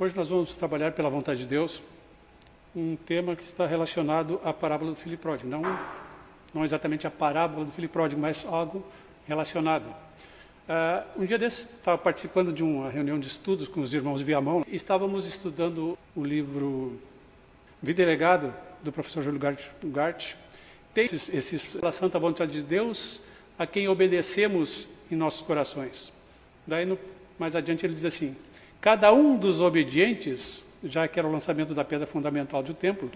Hoje nós vamos trabalhar pela vontade de Deus um tema que está relacionado à parábola do filho pródigo. Não, não exatamente a parábola do filho pródigo, mas algo relacionado. Uh, um dia desses, estava participando de uma reunião de estudos com os irmãos Viamão e estávamos estudando o livro Vida e Legado, do professor Júlio Gart. Tem esses, esses a santa vontade de Deus a quem obedecemos em nossos corações. Daí, no, mais adiante, ele diz assim: Cada um dos obedientes, já que era o lançamento da pedra fundamental do templo,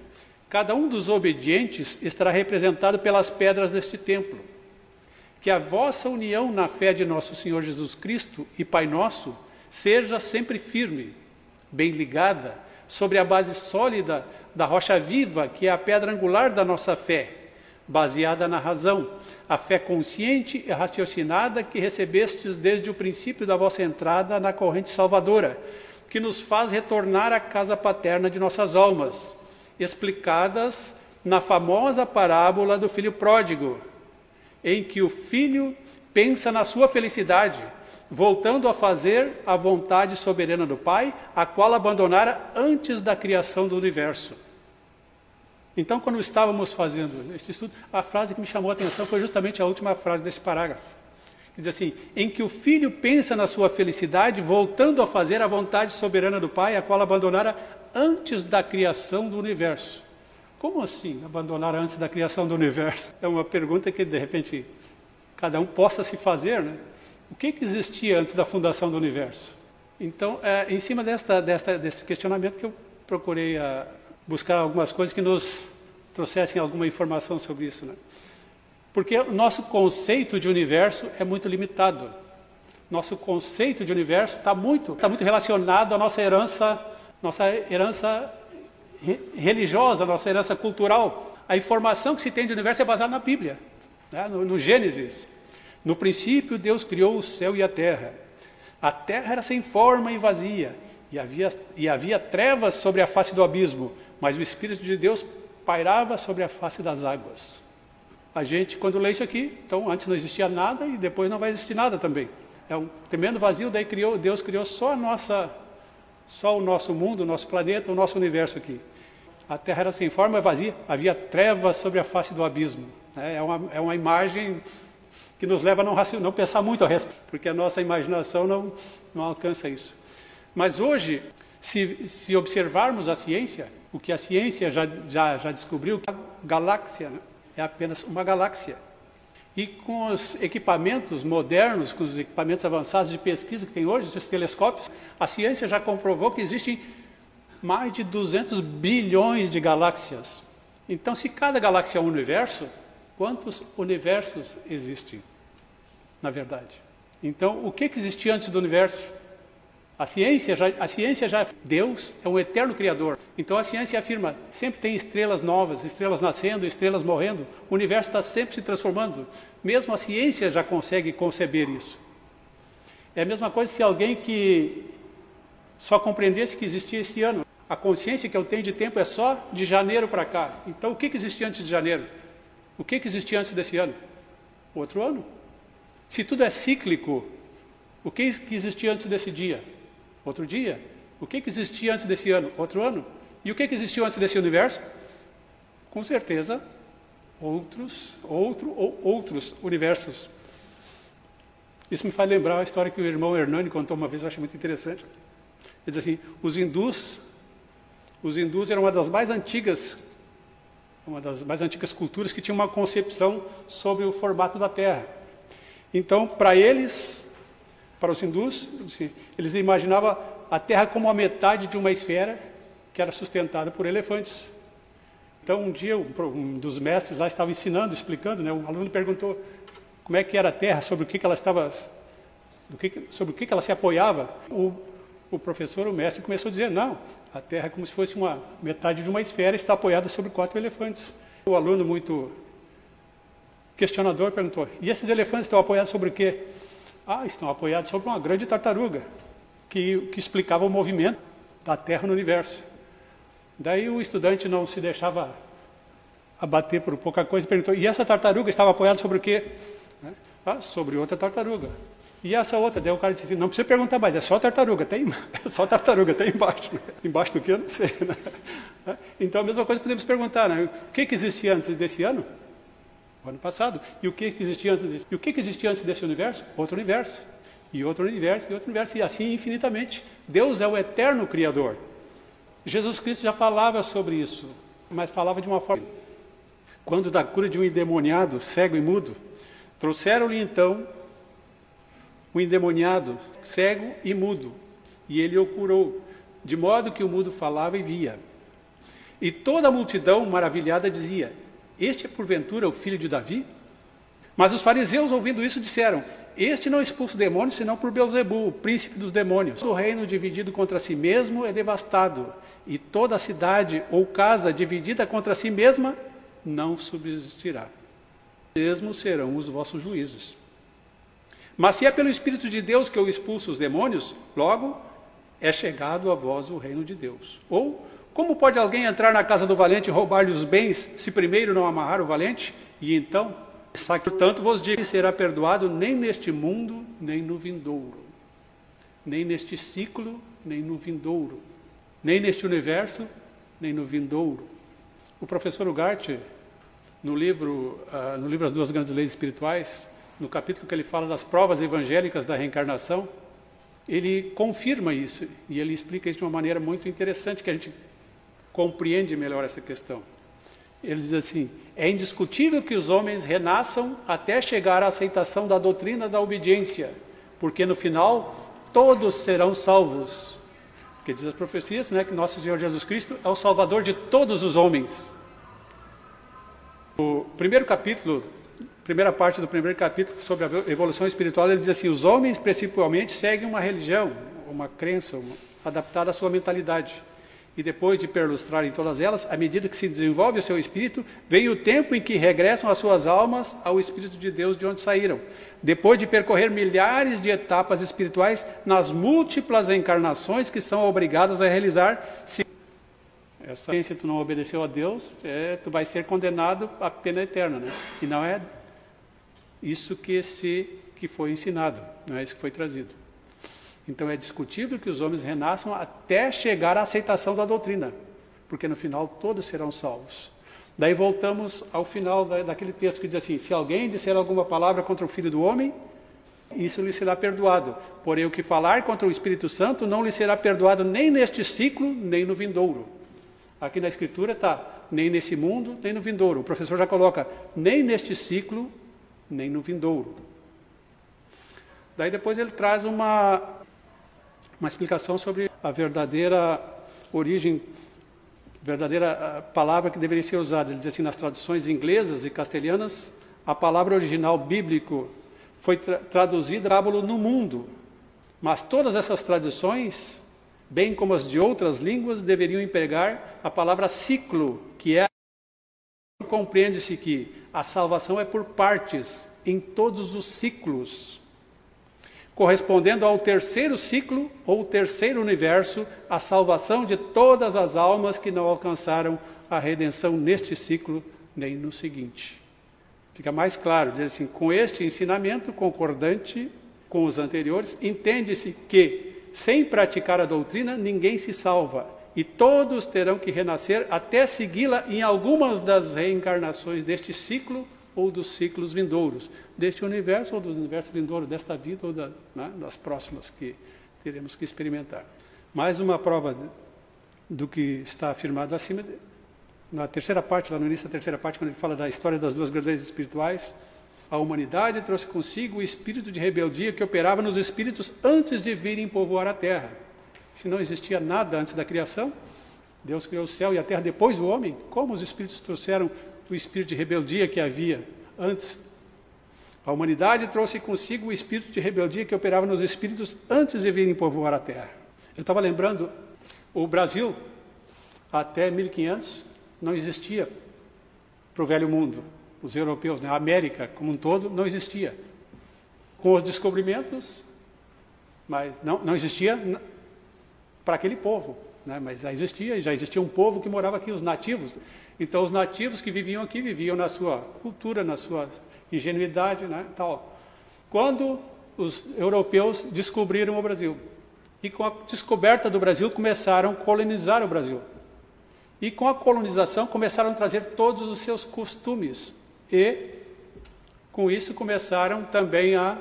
cada um dos obedientes estará representado pelas pedras deste templo. Que a vossa união na fé de nosso Senhor Jesus Cristo e Pai nosso seja sempre firme, bem ligada, sobre a base sólida da rocha viva, que é a pedra angular da nossa fé, baseada na razão, a fé consciente e raciocinada que recebestes desde o princípio da vossa entrada na corrente salvadora, que nos faz retornar à casa paterna de nossas almas, explicadas na famosa parábola do filho pródigo, em que o filho pensa na sua felicidade, voltando a fazer a vontade soberana do Pai, a qual abandonara antes da criação do universo. Então, quando estávamos fazendo este estudo, a frase que me chamou a atenção foi justamente a última frase desse parágrafo. Que diz assim: em que o filho pensa na sua felicidade, voltando a fazer a vontade soberana do Pai, a qual abandonara antes da criação do universo. Como assim abandonar antes da criação do universo? É uma pergunta que, de repente, cada um possa se fazer, né? O que, que existia antes da fundação do universo? Então, é em cima desta, desta, desse questionamento que eu procurei a, buscar algumas coisas que nos trouxessem alguma informação sobre isso. Né? Porque o nosso conceito de universo é muito limitado. Nosso conceito de universo está muito, tá muito relacionado à nossa herança, nossa herança religiosa, nossa herança cultural. A informação que se tem de universo é baseada na Bíblia, né? no, no Gênesis. No princípio, Deus criou o céu e a terra. A terra era sem forma e vazia, e havia, e havia trevas sobre a face do abismo, mas o Espírito de Deus pairava sobre a face das águas. A gente, quando lê isso aqui, então antes não existia nada e depois não vai existir nada também. É um tremendo vazio, daí criou, Deus criou só a nossa, só o nosso mundo, o nosso planeta, o nosso universo aqui. A Terra era sem forma e vazia, havia trevas sobre a face do abismo. É, é uma, é uma imagem que nos leva a não, não pensar muito a respeito, porque a nossa imaginação não, não alcança isso. Mas hoje, se, se observarmos a ciência, o que a ciência já, já, já descobriu, a galáxia né, é apenas uma galáxia. E com os equipamentos modernos, com os equipamentos avançados de pesquisa que tem hoje, esses telescópios, a ciência já comprovou que existem mais de 200 bilhões de galáxias. Então, se cada galáxia é um universo, quantos universos existem, na verdade? Então, o que, que existia antes do universo? A ciência, já, a ciência já, Deus é um eterno criador. Então a ciência afirma, sempre tem estrelas novas, estrelas nascendo, estrelas morrendo. O universo está sempre se transformando. Mesmo a ciência já consegue conceber isso. É a mesma coisa se alguém que só compreendesse que existia esse ano. A consciência que eu tenho de tempo é só de janeiro para cá. Então o que, que existia antes de janeiro? O que, que existia antes desse ano? Outro ano. Se tudo é cíclico, o que, que existia antes desse dia? Outro dia. O que, que existia antes desse ano? Outro ano. E o que, que existiu antes desse universo? Com certeza, outros, outro ou outros universos. Isso me faz lembrar a história que o irmão Hernani contou uma vez, eu acho muito interessante. Ele diz assim: os hindus, os hindus eram uma das mais antigas, uma das mais antigas culturas que tinha uma concepção sobre o formato da Terra. Então, para eles, para os hindus, eles imaginavam a Terra como a metade de uma esfera que era sustentada por elefantes. Então, um dia, um dos mestres lá estava ensinando, explicando, né? um aluno perguntou como é que era a Terra, sobre o que, que ela estava, que, sobre o que, que ela se apoiava. O, o professor, o mestre, começou a dizer, não, a Terra é como se fosse uma metade de uma esfera, está apoiada sobre quatro elefantes. O aluno, muito questionador, perguntou, e esses elefantes estão apoiados sobre o quê? Ah, estão apoiados sobre uma grande tartaruga, que, que explicava o movimento da Terra no universo. Daí o estudante não se deixava abater por pouca coisa e perguntou: e essa tartaruga estava apoiada sobre o quê? Né? Ah, sobre outra tartaruga. E essa outra, daí o cara disse assim, não precisa perguntar mais, é só tartaruga, tem, é só tartaruga, tem embaixo. Né? Embaixo do que eu não sei. Né? Então a mesma coisa podemos perguntar, né? O que, que existia antes desse ano? O ano passado. E o que, existia antes desse? E o que, que existia antes desse universo? Outro universo. E outro universo, e outro universo, e assim infinitamente. Deus é o eterno Criador. Jesus Cristo já falava sobre isso, mas falava de uma forma. Quando da cura de um endemoniado, cego e mudo, trouxeram-lhe então o endemoniado, cego e mudo, e ele o curou, de modo que o mudo falava e via. E toda a multidão maravilhada dizia: Este é porventura o filho de Davi? Mas os fariseus, ouvindo isso, disseram: Este não expulsa demônios, senão por Beuzebu, o príncipe dos demônios. O reino dividido contra si mesmo é devastado, e toda cidade ou casa dividida contra si mesma não subsistirá. Mesmo serão os vossos juízos. Mas se é pelo Espírito de Deus que eu expulso os demônios, logo é chegado a vós o reino de Deus. Ou, como pode alguém entrar na casa do valente e roubar-lhe os bens, se primeiro não amarrar o valente? E então, portanto, vos digo que será perdoado nem neste mundo, nem no vindouro. Nem neste ciclo, nem no vindouro. Nem neste universo, nem no vindouro. O professor Ugarte, no livro, uh, no livro As Duas Grandes Leis Espirituais, no capítulo que ele fala das provas evangélicas da reencarnação, ele confirma isso e ele explica isso de uma maneira muito interessante que a gente compreende melhor essa questão. Ele diz assim: é indiscutível que os homens renasçam até chegar à aceitação da doutrina da obediência, porque no final todos serão salvos. Porque diz as profecias né, que nosso Senhor Jesus Cristo é o Salvador de todos os homens. O primeiro capítulo primeira parte do primeiro capítulo sobre a evolução espiritual, ele diz assim: os homens principalmente seguem uma religião, uma crença uma, adaptada à sua mentalidade. E depois de perlustrarem todas elas, à medida que se desenvolve o seu espírito, vem o tempo em que regressam as suas almas ao Espírito de Deus de onde saíram. Depois de percorrer milhares de etapas espirituais nas múltiplas encarnações que são obrigadas a realizar, se essa se tu não obedeceu a Deus, é, tu vai ser condenado à pena eterna, né? E não é isso que, esse, que foi ensinado, não é isso que foi trazido. Então é discutível que os homens renasçam até chegar à aceitação da doutrina, porque no final todos serão salvos. Daí voltamos ao final da, daquele texto que diz assim: se alguém disser alguma palavra contra o Filho do Homem, isso lhe será perdoado. Porém, o que falar contra o Espírito Santo não lhe será perdoado nem neste ciclo, nem no vindouro. Aqui na Escritura está nem nesse mundo, nem no vindouro. O professor já coloca nem neste ciclo, nem no vindouro. Daí depois ele traz uma, uma explicação sobre a verdadeira origem, verdadeira palavra que deveria ser usada. Ele diz assim, nas traduções inglesas e castelhanas, a palavra original bíblico foi tra traduzida no mundo, mas todas essas tradições, bem como as de outras línguas, deveriam empregar a palavra ciclo, que é compreende-se que a salvação é por partes, em todos os ciclos, correspondendo ao terceiro ciclo ou terceiro universo, a salvação de todas as almas que não alcançaram a redenção neste ciclo nem no seguinte. Fica mais claro, diz assim, com este ensinamento concordante com os anteriores, entende-se que, sem praticar a doutrina, ninguém se salva, e todos terão que renascer até segui-la em algumas das reencarnações deste ciclo ou dos ciclos vindouros, deste universo ou do universo vindouro, desta vida ou da, né, das próximas que teremos que experimentar. Mais uma prova do que está afirmado acima, na terceira parte, lá no início da terceira parte, quando ele fala da história das duas grandezas espirituais, a humanidade trouxe consigo o espírito de rebeldia que operava nos espíritos antes de virem povoar a terra. Se não existia nada antes da criação, Deus criou o céu e a terra depois do homem, como os espíritos trouxeram o espírito de rebeldia que havia antes. A humanidade trouxe consigo o espírito de rebeldia que operava nos espíritos antes de virem povoar a terra. Eu estava lembrando, o Brasil, até 1500, não existia para o velho mundo. Os europeus, né? a América como um todo, não existia. Com os descobrimentos, mas não, não existia para aquele povo, né? mas já existia, já existia um povo que morava aqui, os nativos. Então, os nativos que viviam aqui viviam na sua cultura, na sua ingenuidade, né, tal. Quando os europeus descobriram o Brasil. E com a descoberta do Brasil, começaram a colonizar o Brasil. E com a colonização, começaram a trazer todos os seus costumes. E, com isso, começaram também a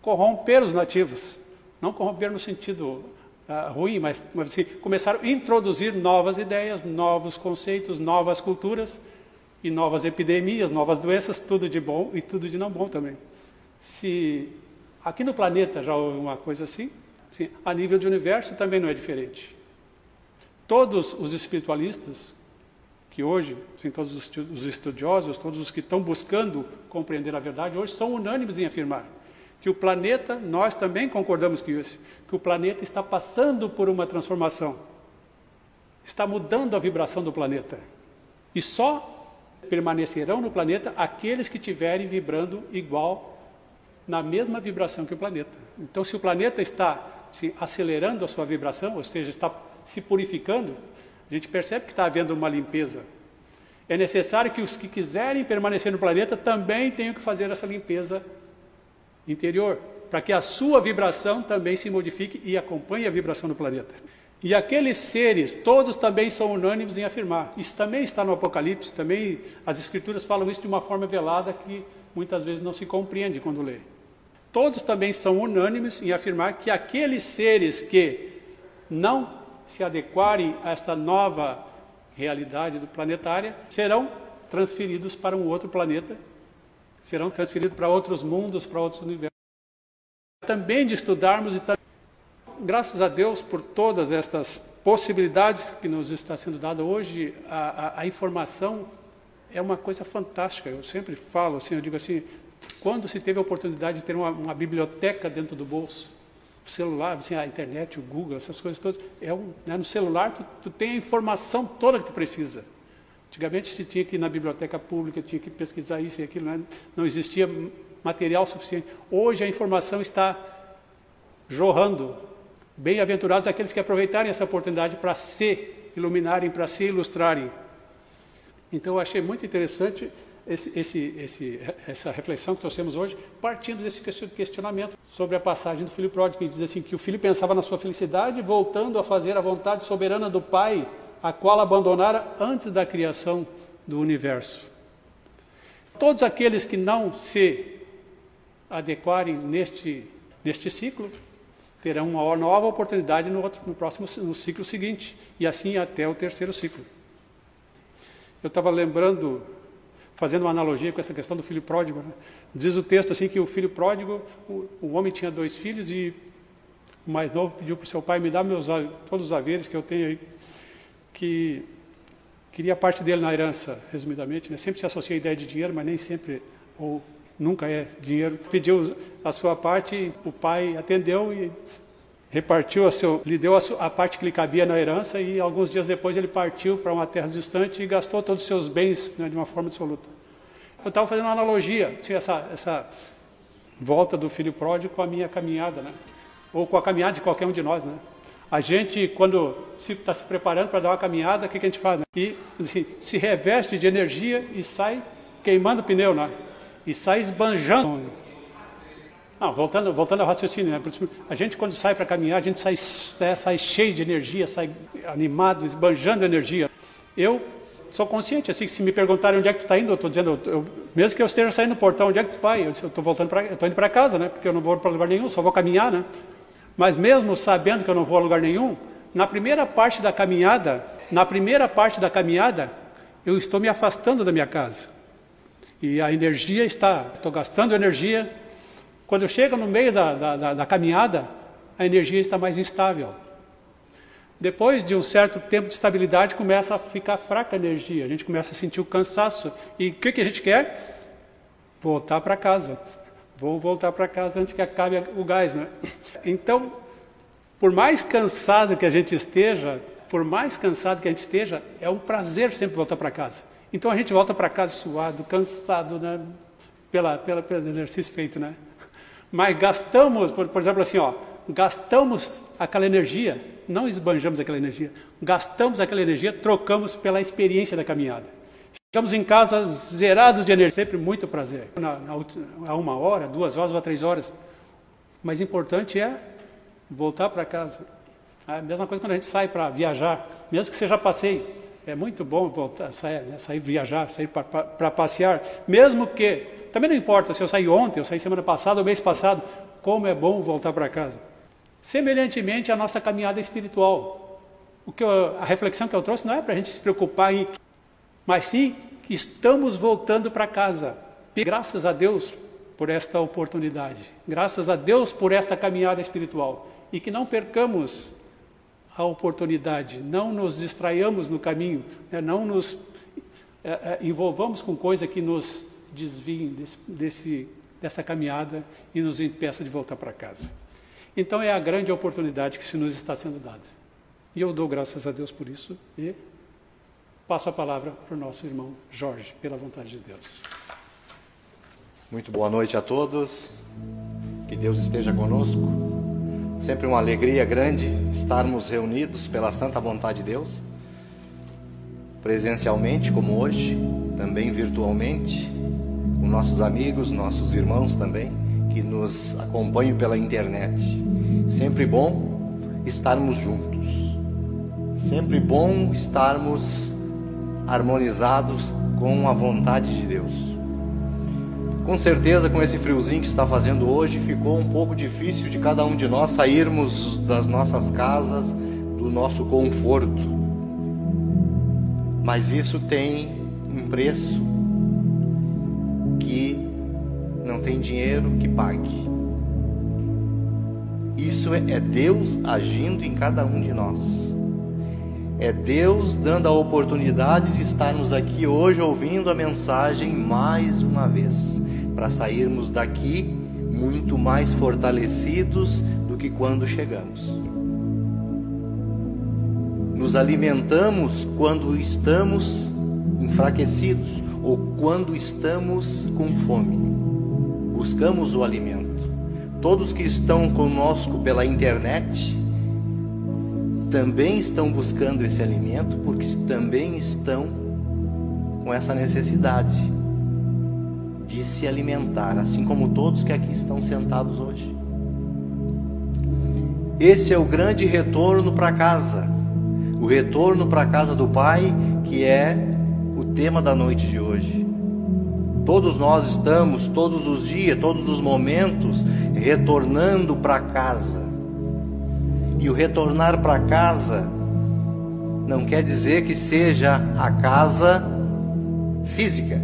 corromper os nativos. Não corromper no sentido uh, ruim, mas, mas assim, começaram a introduzir novas ideias, novos conceitos, novas culturas e novas epidemias, novas doenças, tudo de bom e tudo de não bom também. Se aqui no planeta já houve uma coisa assim, Sim, a nível de universo também não é diferente. Todos os espiritualistas que hoje, sim, todos os estudiosos, todos os que estão buscando compreender a verdade hoje são unânimes em afirmar que o planeta, nós também concordamos com isso, que o planeta está passando por uma transformação. Está mudando a vibração do planeta. E só permanecerão no planeta aqueles que estiverem vibrando igual na mesma vibração que o planeta. Então, se o planeta está se acelerando a sua vibração, ou seja, está se purificando, a gente percebe que está havendo uma limpeza. É necessário que os que quiserem permanecer no planeta também tenham que fazer essa limpeza interior, para que a sua vibração também se modifique e acompanhe a vibração do planeta. E aqueles seres, todos também são unânimes em afirmar. Isso também está no Apocalipse, também as Escrituras falam isso de uma forma velada que muitas vezes não se compreende quando lê. Todos também são unânimes em afirmar que aqueles seres que não se adequarem a esta nova realidade do planetária serão transferidos para um outro planeta, serão transferidos para outros mundos, para outros universos. Também de estudarmos e graças a Deus por todas estas possibilidades que nos está sendo dada hoje, a, a, a informação é uma coisa fantástica. Eu sempre falo assim, eu digo assim, quando se teve a oportunidade de ter uma, uma biblioteca dentro do bolso, o celular, assim, a internet, o Google, essas coisas todas, é um, né, no celular tu, tu tem a informação toda que tu precisa. Antigamente se tinha que ir na biblioteca pública, tinha que pesquisar isso e aquilo, né? não existia material suficiente. Hoje a informação está jorrando. Bem-aventurados aqueles que aproveitarem essa oportunidade para se iluminarem, para se ilustrarem. Então eu achei muito interessante esse, esse, esse, essa reflexão que trouxemos hoje, partindo desse questionamento sobre a passagem do filho pródigo, que diz assim que o filho pensava na sua felicidade, voltando a fazer a vontade soberana do pai, a qual abandonara antes da criação do universo. Todos aqueles que não se adequarem neste, neste ciclo terão uma nova oportunidade no, outro, no próximo no ciclo seguinte, e assim até o terceiro ciclo. Eu estava lembrando fazendo uma analogia com essa questão do filho pródigo. Né? Diz o texto assim que o filho pródigo, o, o homem tinha dois filhos e o mais novo pediu para o seu pai me dar meus todos os haveres que eu tenho aí, que queria parte dele na herança, resumidamente. Né? Sempre se associa a ideia de dinheiro, mas nem sempre ou nunca é dinheiro. Pediu a sua parte, o pai atendeu e repartiu a seu, lhe deu a, sua, a, parte que lhe cabia na herança e alguns dias depois ele partiu para uma terra distante e gastou todos os seus bens né, de uma forma absoluta. Eu estava fazendo uma analogia, assim, essa, essa volta do filho pródigo com a minha caminhada, né? ou com a caminhada de qualquer um de nós. Né? A gente, quando está se, se, preparando para dar uma caminhada, o que, que a gente faz? Né? E assim, se reveste de energia e sai queimando o pneu, né? e sai esbanjando não, voltando, voltando ao raciocínio, né? a gente quando sai para caminhar, a gente sai, sai cheio de energia, sai animado, esbanjando energia. Eu sou consciente, assim, que se me perguntarem onde é que tu está indo, eu estou dizendo, eu, mesmo que eu esteja saindo do portão, onde é que tu vai? Eu estou voltando para, estou indo para casa, né? Porque eu não vou para lugar nenhum, só vou caminhar, né? Mas mesmo sabendo que eu não vou a lugar nenhum, na primeira parte da caminhada, na primeira parte da caminhada, eu estou me afastando da minha casa. E a energia está, estou gastando energia, quando chega no meio da, da, da caminhada, a energia está mais instável. Depois de um certo tempo de estabilidade, começa a ficar fraca a energia, a gente começa a sentir o cansaço. E o que, que a gente quer? Voltar para casa. Vou voltar para casa antes que acabe o gás, né? Então, por mais cansado que a gente esteja, por mais cansado que a gente esteja, é um prazer sempre voltar para casa. Então a gente volta para casa suado, cansado, né? Pela, pela, pelo exercício feito, né? Mas gastamos, por, por exemplo, assim, ó, gastamos aquela energia, não esbanjamos aquela energia, gastamos aquela energia, trocamos pela experiência da caminhada. Chegamos em casa zerados de energia, sempre muito prazer. Na, na, a uma hora, duas horas ou três horas, Mas importante é voltar para casa. A mesma coisa quando a gente sai para viajar, mesmo que seja passeio. É muito bom voltar, sair, né, sair viajar, sair para passear, mesmo que também não importa se eu saí ontem, eu saí semana passada ou mês passado, como é bom voltar para casa. Semelhantemente à nossa caminhada espiritual. O que eu, a reflexão que eu trouxe não é para a gente se preocupar em, mas sim que estamos voltando para casa. Graças a Deus por esta oportunidade. Graças a Deus por esta caminhada espiritual. E que não percamos a oportunidade, não nos distraiamos no caminho, né? não nos é, é, envolvamos com coisa que nos desviem desse, desse, dessa caminhada e nos impeça de voltar para casa. Então é a grande oportunidade que se nos está sendo dada. E eu dou graças a Deus por isso e passo a palavra para o nosso irmão Jorge, pela vontade de Deus. Muito boa noite a todos. Que Deus esteja conosco. Sempre uma alegria grande estarmos reunidos pela santa vontade de Deus, presencialmente como hoje, também virtualmente com nossos amigos, nossos irmãos também, que nos acompanham pela internet. Sempre bom estarmos juntos. Sempre bom estarmos harmonizados com a vontade de Deus. Com certeza, com esse friozinho que está fazendo hoje, ficou um pouco difícil de cada um de nós sairmos das nossas casas, do nosso conforto. Mas isso tem um preço que não tem dinheiro que pague. Isso é Deus agindo em cada um de nós. É Deus dando a oportunidade de estarmos aqui hoje ouvindo a mensagem mais uma vez, para sairmos daqui muito mais fortalecidos do que quando chegamos. Nos alimentamos quando estamos enfraquecidos, ou quando estamos com fome. Buscamos o alimento. Todos que estão conosco pela internet também estão buscando esse alimento porque também estão com essa necessidade de se alimentar, assim como todos que aqui estão sentados hoje. Esse é o grande retorno para casa, o retorno para casa do Pai, que é o tema da noite de hoje. Todos nós estamos, todos os dias, todos os momentos, retornando para casa. E o retornar para casa não quer dizer que seja a casa física,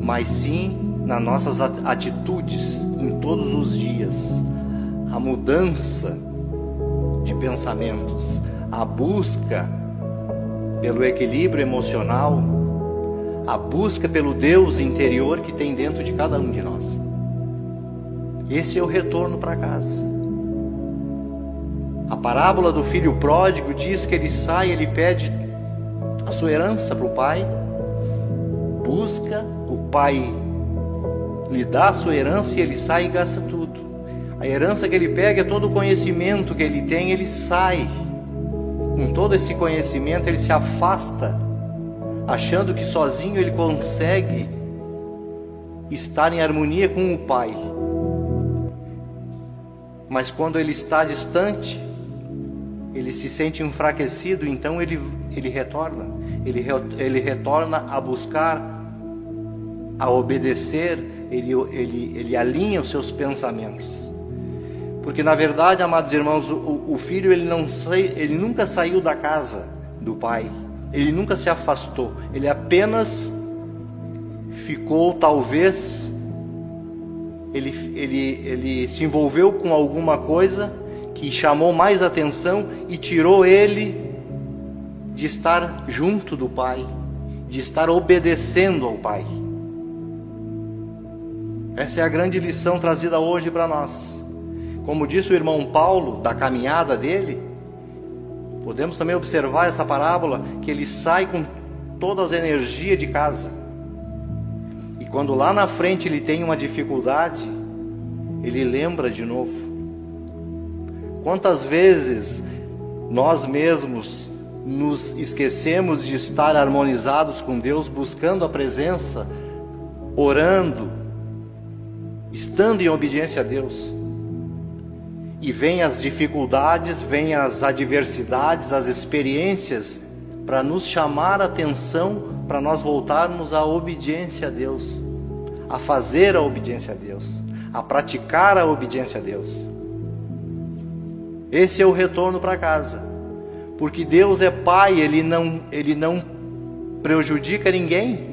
mas sim nas nossas atitudes em todos os dias. A mudança de pensamentos, a busca pelo equilíbrio emocional, a busca pelo Deus interior que tem dentro de cada um de nós. Esse é o retorno para casa. A parábola do filho pródigo diz que ele sai, ele pede a sua herança para o pai, busca, o pai lhe dá a sua herança e ele sai e gasta tudo. A herança que ele pega é todo o conhecimento que ele tem, ele sai com todo esse conhecimento, ele se afasta, achando que sozinho ele consegue estar em harmonia com o Pai. Mas quando ele está distante, ele se sente enfraquecido, então ele, ele retorna. Ele, ele retorna a buscar, a obedecer, ele, ele, ele alinha os seus pensamentos. Porque na verdade, amados irmãos, o, o filho ele não ele nunca saiu da casa do pai. Ele nunca se afastou. Ele apenas ficou talvez ele, ele, ele se envolveu com alguma coisa que chamou mais atenção e tirou ele de estar junto do Pai, de estar obedecendo ao Pai. Essa é a grande lição trazida hoje para nós. Como disse o irmão Paulo, da caminhada dele, podemos também observar essa parábola que ele sai com todas as energias de casa. E quando lá na frente ele tem uma dificuldade, ele lembra de novo. Quantas vezes nós mesmos nos esquecemos de estar harmonizados com Deus, buscando a presença, orando, estando em obediência a Deus. E vem as dificuldades, vem as adversidades, as experiências para nos chamar a atenção, para nós voltarmos à obediência a Deus, a fazer a obediência a Deus, a praticar a obediência a Deus. Esse é o retorno para casa. Porque Deus é pai, ele não, ele não prejudica ninguém.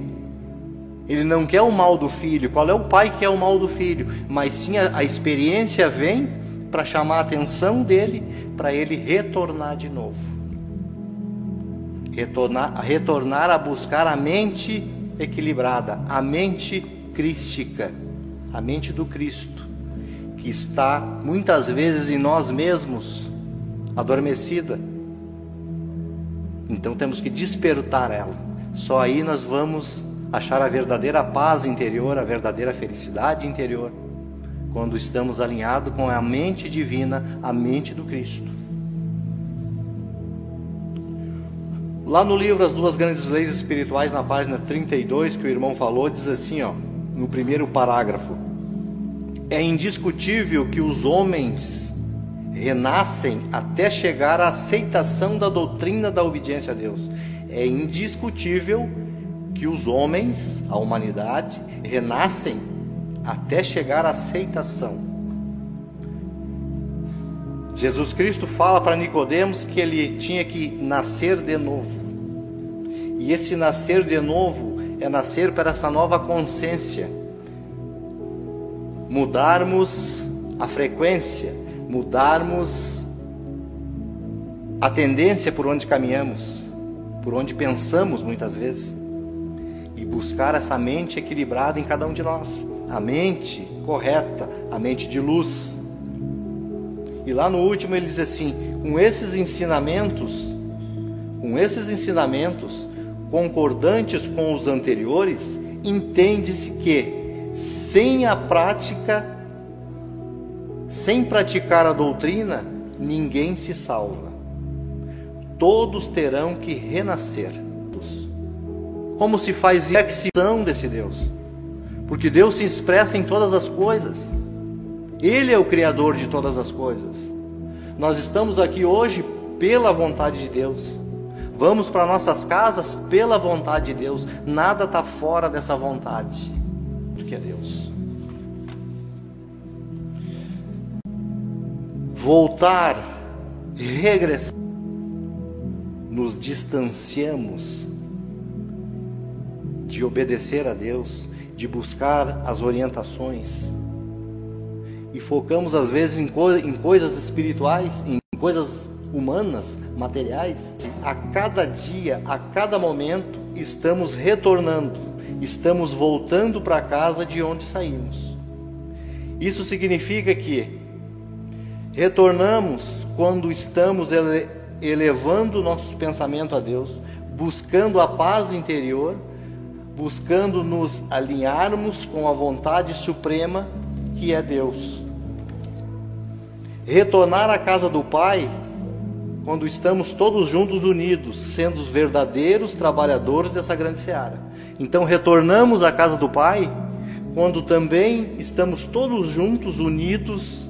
Ele não quer o mal do filho. Qual é o pai que quer o mal do filho? Mas sim a, a experiência vem para chamar a atenção dele, para ele retornar de novo. Retornar, retornar a buscar a mente equilibrada, a mente crística, a mente do Cristo, que está muitas vezes em nós mesmos, adormecida. Então temos que despertar ela. Só aí nós vamos achar a verdadeira paz interior, a verdadeira felicidade interior quando estamos alinhados com a mente divina, a mente do Cristo. Lá no livro As Duas Grandes Leis Espirituais, na página 32, que o irmão falou, diz assim, ó, no primeiro parágrafo: É indiscutível que os homens renascem até chegar à aceitação da doutrina da obediência a Deus. É indiscutível que os homens, a humanidade, renascem até chegar à aceitação. Jesus Cristo fala para Nicodemos que ele tinha que nascer de novo. E esse nascer de novo é nascer para essa nova consciência. Mudarmos a frequência, mudarmos a tendência por onde caminhamos, por onde pensamos muitas vezes, e buscar essa mente equilibrada em cada um de nós a mente correta, a mente de luz. E lá no último ele diz assim: com esses ensinamentos, com esses ensinamentos concordantes com os anteriores, entende-se que sem a prática, sem praticar a doutrina, ninguém se salva. Todos terão que renascer. Como se faz exceção desse Deus? porque Deus se expressa em todas as coisas. Ele é o Criador de todas as coisas. Nós estamos aqui hoje pela vontade de Deus. Vamos para nossas casas pela vontade de Deus. Nada está fora dessa vontade, porque é Deus. Voltar, regressar, nos distanciamos de obedecer a Deus de buscar as orientações. E focamos às vezes em, co em coisas espirituais, em coisas humanas, materiais. A cada dia, a cada momento, estamos retornando, estamos voltando para casa de onde saímos. Isso significa que retornamos quando estamos ele elevando nossos pensamentos a Deus, buscando a paz interior buscando nos alinharmos com a vontade suprema que é Deus. Retornar à casa do Pai quando estamos todos juntos unidos, sendo os verdadeiros trabalhadores dessa grande seara. Então retornamos à casa do Pai quando também estamos todos juntos unidos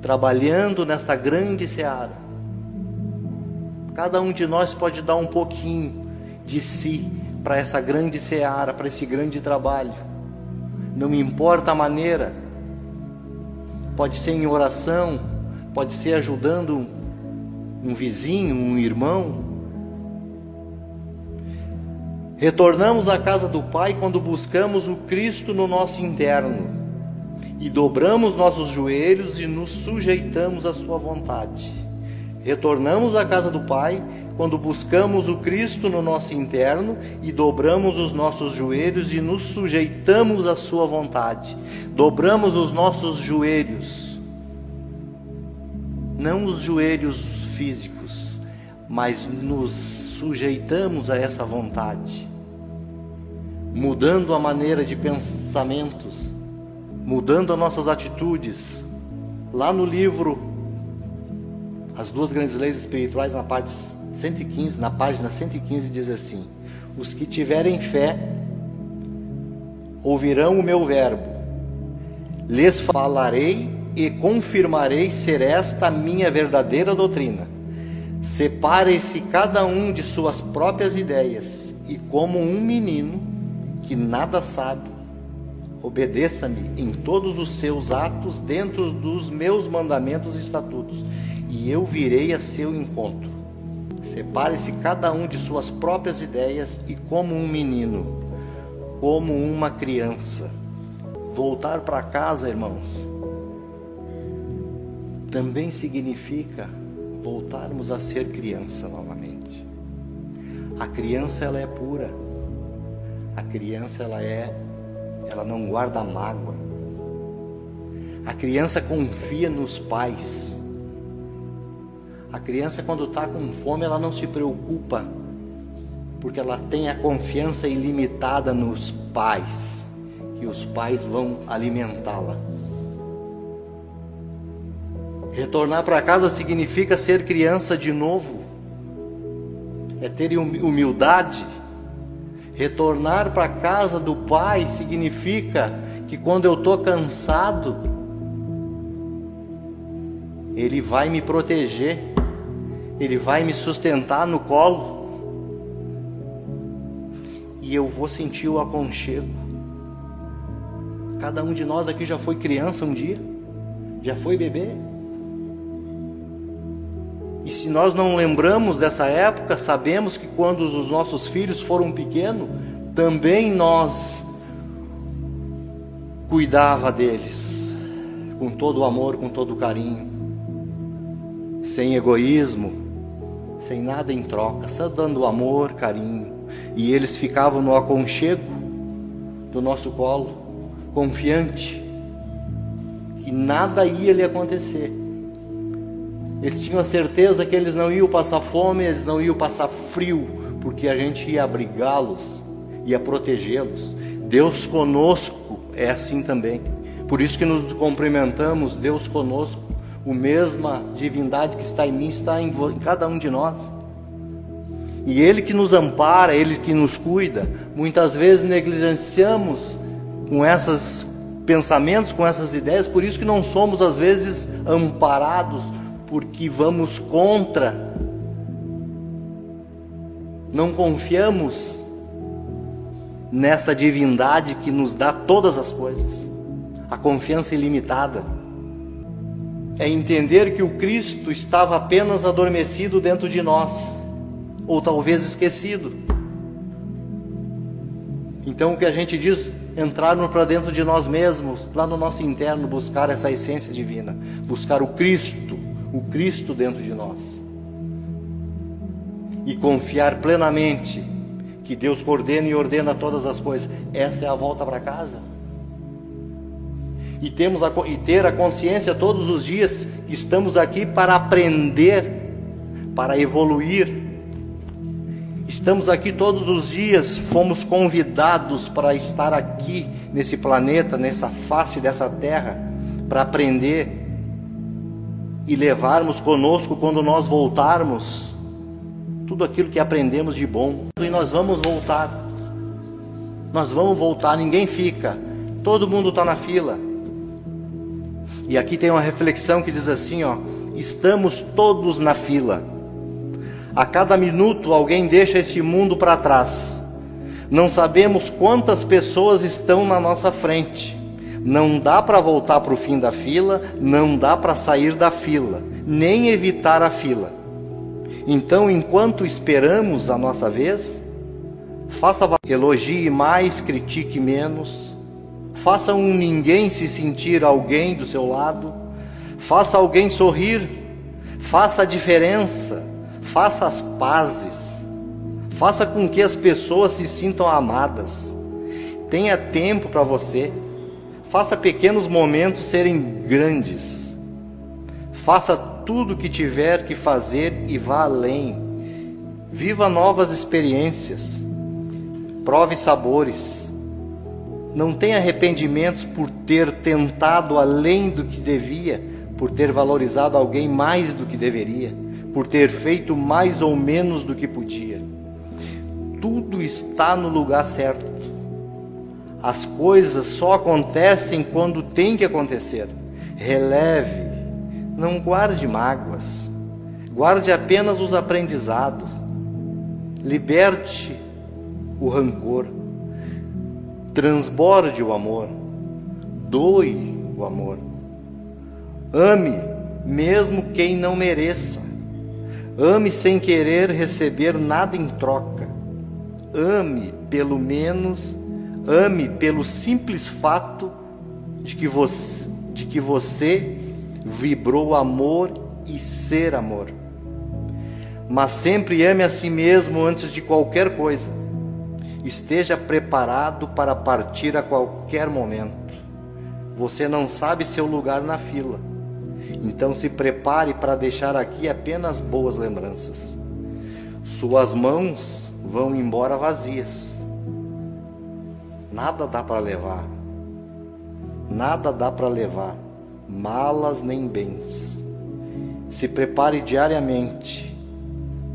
trabalhando nesta grande seara. Cada um de nós pode dar um pouquinho de si para essa grande seara, para esse grande trabalho. Não me importa a maneira, pode ser em oração, pode ser ajudando um vizinho, um irmão. Retornamos à casa do Pai quando buscamos o Cristo no nosso interno e dobramos nossos joelhos e nos sujeitamos à Sua vontade. Retornamos à casa do Pai quando buscamos o Cristo no nosso interno e dobramos os nossos joelhos e nos sujeitamos à Sua vontade. Dobramos os nossos joelhos, não os joelhos físicos, mas nos sujeitamos a essa vontade, mudando a maneira de pensamentos, mudando as nossas atitudes. Lá no livro As Duas Grandes Leis Espirituais, na parte 115, na página 115 diz assim: Os que tiverem fé ouvirão o meu verbo, lhes falarei e confirmarei ser esta a minha verdadeira doutrina. Separe-se cada um de suas próprias ideias e, como um menino que nada sabe, obedeça-me em todos os seus atos dentro dos meus mandamentos e estatutos, e eu virei a seu encontro. Separe-se cada um de suas próprias ideias e, como um menino, como uma criança. Voltar para casa, irmãos, também significa voltarmos a ser criança novamente. A criança ela é pura. A criança ela é ela não guarda mágoa. A criança confia nos pais. A criança quando está com fome ela não se preocupa porque ela tem a confiança ilimitada nos pais, que os pais vão alimentá-la. Retornar para casa significa ser criança de novo, é ter humildade. Retornar para a casa do Pai significa que quando eu estou cansado, Ele vai me proteger, Ele vai me sustentar no colo, e eu vou sentir o aconchego. Cada um de nós aqui já foi criança um dia, já foi bebê. E se nós não lembramos dessa época, sabemos que quando os nossos filhos foram pequenos, também nós cuidava deles com todo o amor, com todo o carinho, sem egoísmo, sem nada em troca, só dando amor, carinho. E eles ficavam no aconchego do nosso colo, confiante que nada ia lhe acontecer eles tinham a certeza que eles não iam passar fome, eles não iam passar frio, porque a gente ia abrigá-los, ia protegê-los. Deus conosco é assim também. Por isso que nos cumprimentamos, Deus conosco. O mesma divindade que está em mim está em, cada um de nós. E Ele que nos ampara, Ele que nos cuida. Muitas vezes negligenciamos com esses pensamentos, com essas ideias, por isso que não somos às vezes amparados porque vamos contra, não confiamos nessa divindade que nos dá todas as coisas, a confiança ilimitada. É entender que o Cristo estava apenas adormecido dentro de nós, ou talvez esquecido. Então o que a gente diz, entrarmos para dentro de nós mesmos, lá no nosso interno, buscar essa essência divina, buscar o Cristo, o Cristo dentro de nós. E confiar plenamente que Deus coordena e ordena todas as coisas. Essa é a volta para casa. E, temos a, e ter a consciência todos os dias que estamos aqui para aprender, para evoluir. Estamos aqui todos os dias, fomos convidados para estar aqui nesse planeta, nessa face dessa terra, para aprender, e levarmos conosco quando nós voltarmos tudo aquilo que aprendemos de bom. E nós vamos voltar. Nós vamos voltar, ninguém fica. Todo mundo está na fila. E aqui tem uma reflexão que diz assim, ó: estamos todos na fila. A cada minuto alguém deixa esse mundo para trás. Não sabemos quantas pessoas estão na nossa frente. Não dá para voltar para o fim da fila, não dá para sair da fila, nem evitar a fila. Então, enquanto esperamos a nossa vez, faça elogie mais, critique menos, faça um ninguém se sentir alguém do seu lado, faça alguém sorrir, faça a diferença, faça as pazes, faça com que as pessoas se sintam amadas. Tenha tempo para você. Faça pequenos momentos serem grandes. Faça tudo o que tiver que fazer e vá além. Viva novas experiências. Prove sabores. Não tenha arrependimentos por ter tentado além do que devia, por ter valorizado alguém mais do que deveria, por ter feito mais ou menos do que podia. Tudo está no lugar certo As coisas só acontecem quando tem que acontecer. Releve, não guarde mágoas, guarde apenas os aprendizados. Liberte o rancor, transborde o amor, doe o amor. Ame mesmo quem não mereça. Ame sem querer receber nada em troca. Ame pelo menos, ame pelo simples fato de que você, de que você vibrou amor e ser amor. Mas sempre ame a si mesmo antes de qualquer coisa. Esteja preparado para partir a qualquer momento. Você não sabe seu lugar na fila. Então se prepare para deixar aqui apenas boas lembranças. Suas mãos vão embora vazias. Nada dá para levar. Nada dá para levar, malas nem bens. Se prepare diariamente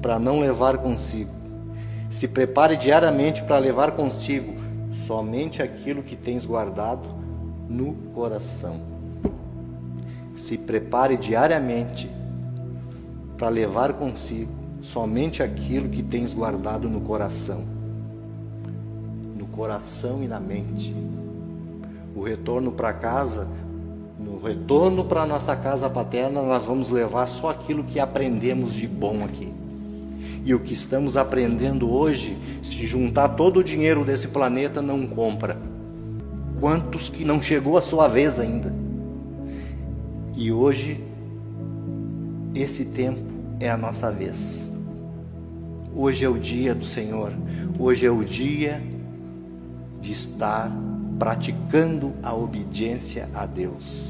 para não levar consigo. Se prepare diariamente para levar consigo somente aquilo que tens guardado no coração. Se prepare diariamente para levar consigo somente aquilo que tens guardado no coração. Coração e na mente. O retorno para casa, no retorno para nossa casa paterna, nós vamos levar só aquilo que aprendemos de bom aqui. E o que estamos aprendendo hoje, se juntar todo o dinheiro desse planeta, não compra quantos que não chegou a sua vez ainda. E hoje, esse tempo é a nossa vez. Hoje é o dia do Senhor, hoje é o dia de estar praticando a obediência a Deus,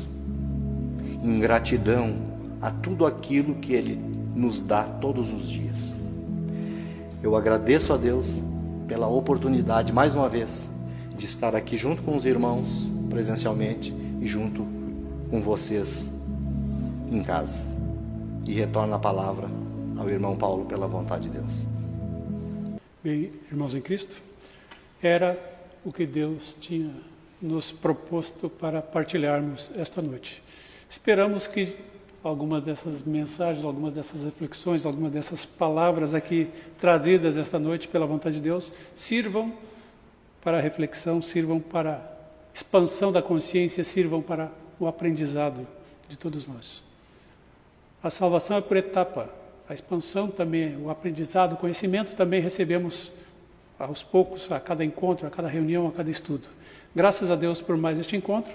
em gratidão a tudo aquilo que Ele nos dá todos os dias. Eu agradeço a Deus pela oportunidade, mais uma vez, de estar aqui junto com os irmãos presencialmente e junto com vocês em casa. E retorno a palavra ao irmão Paulo pela vontade de Deus. Bem, irmãos em Cristo, era o que Deus tinha nos proposto para partilharmos esta noite. Esperamos que algumas dessas mensagens, algumas dessas reflexões, algumas dessas palavras aqui trazidas esta noite pela vontade de Deus sirvam para reflexão, sirvam para expansão da consciência, sirvam para o aprendizado de todos nós. A salvação é por etapa, a expansão também, o aprendizado, o conhecimento também recebemos aos poucos, a cada encontro, a cada reunião, a cada estudo. Graças a Deus por mais este encontro.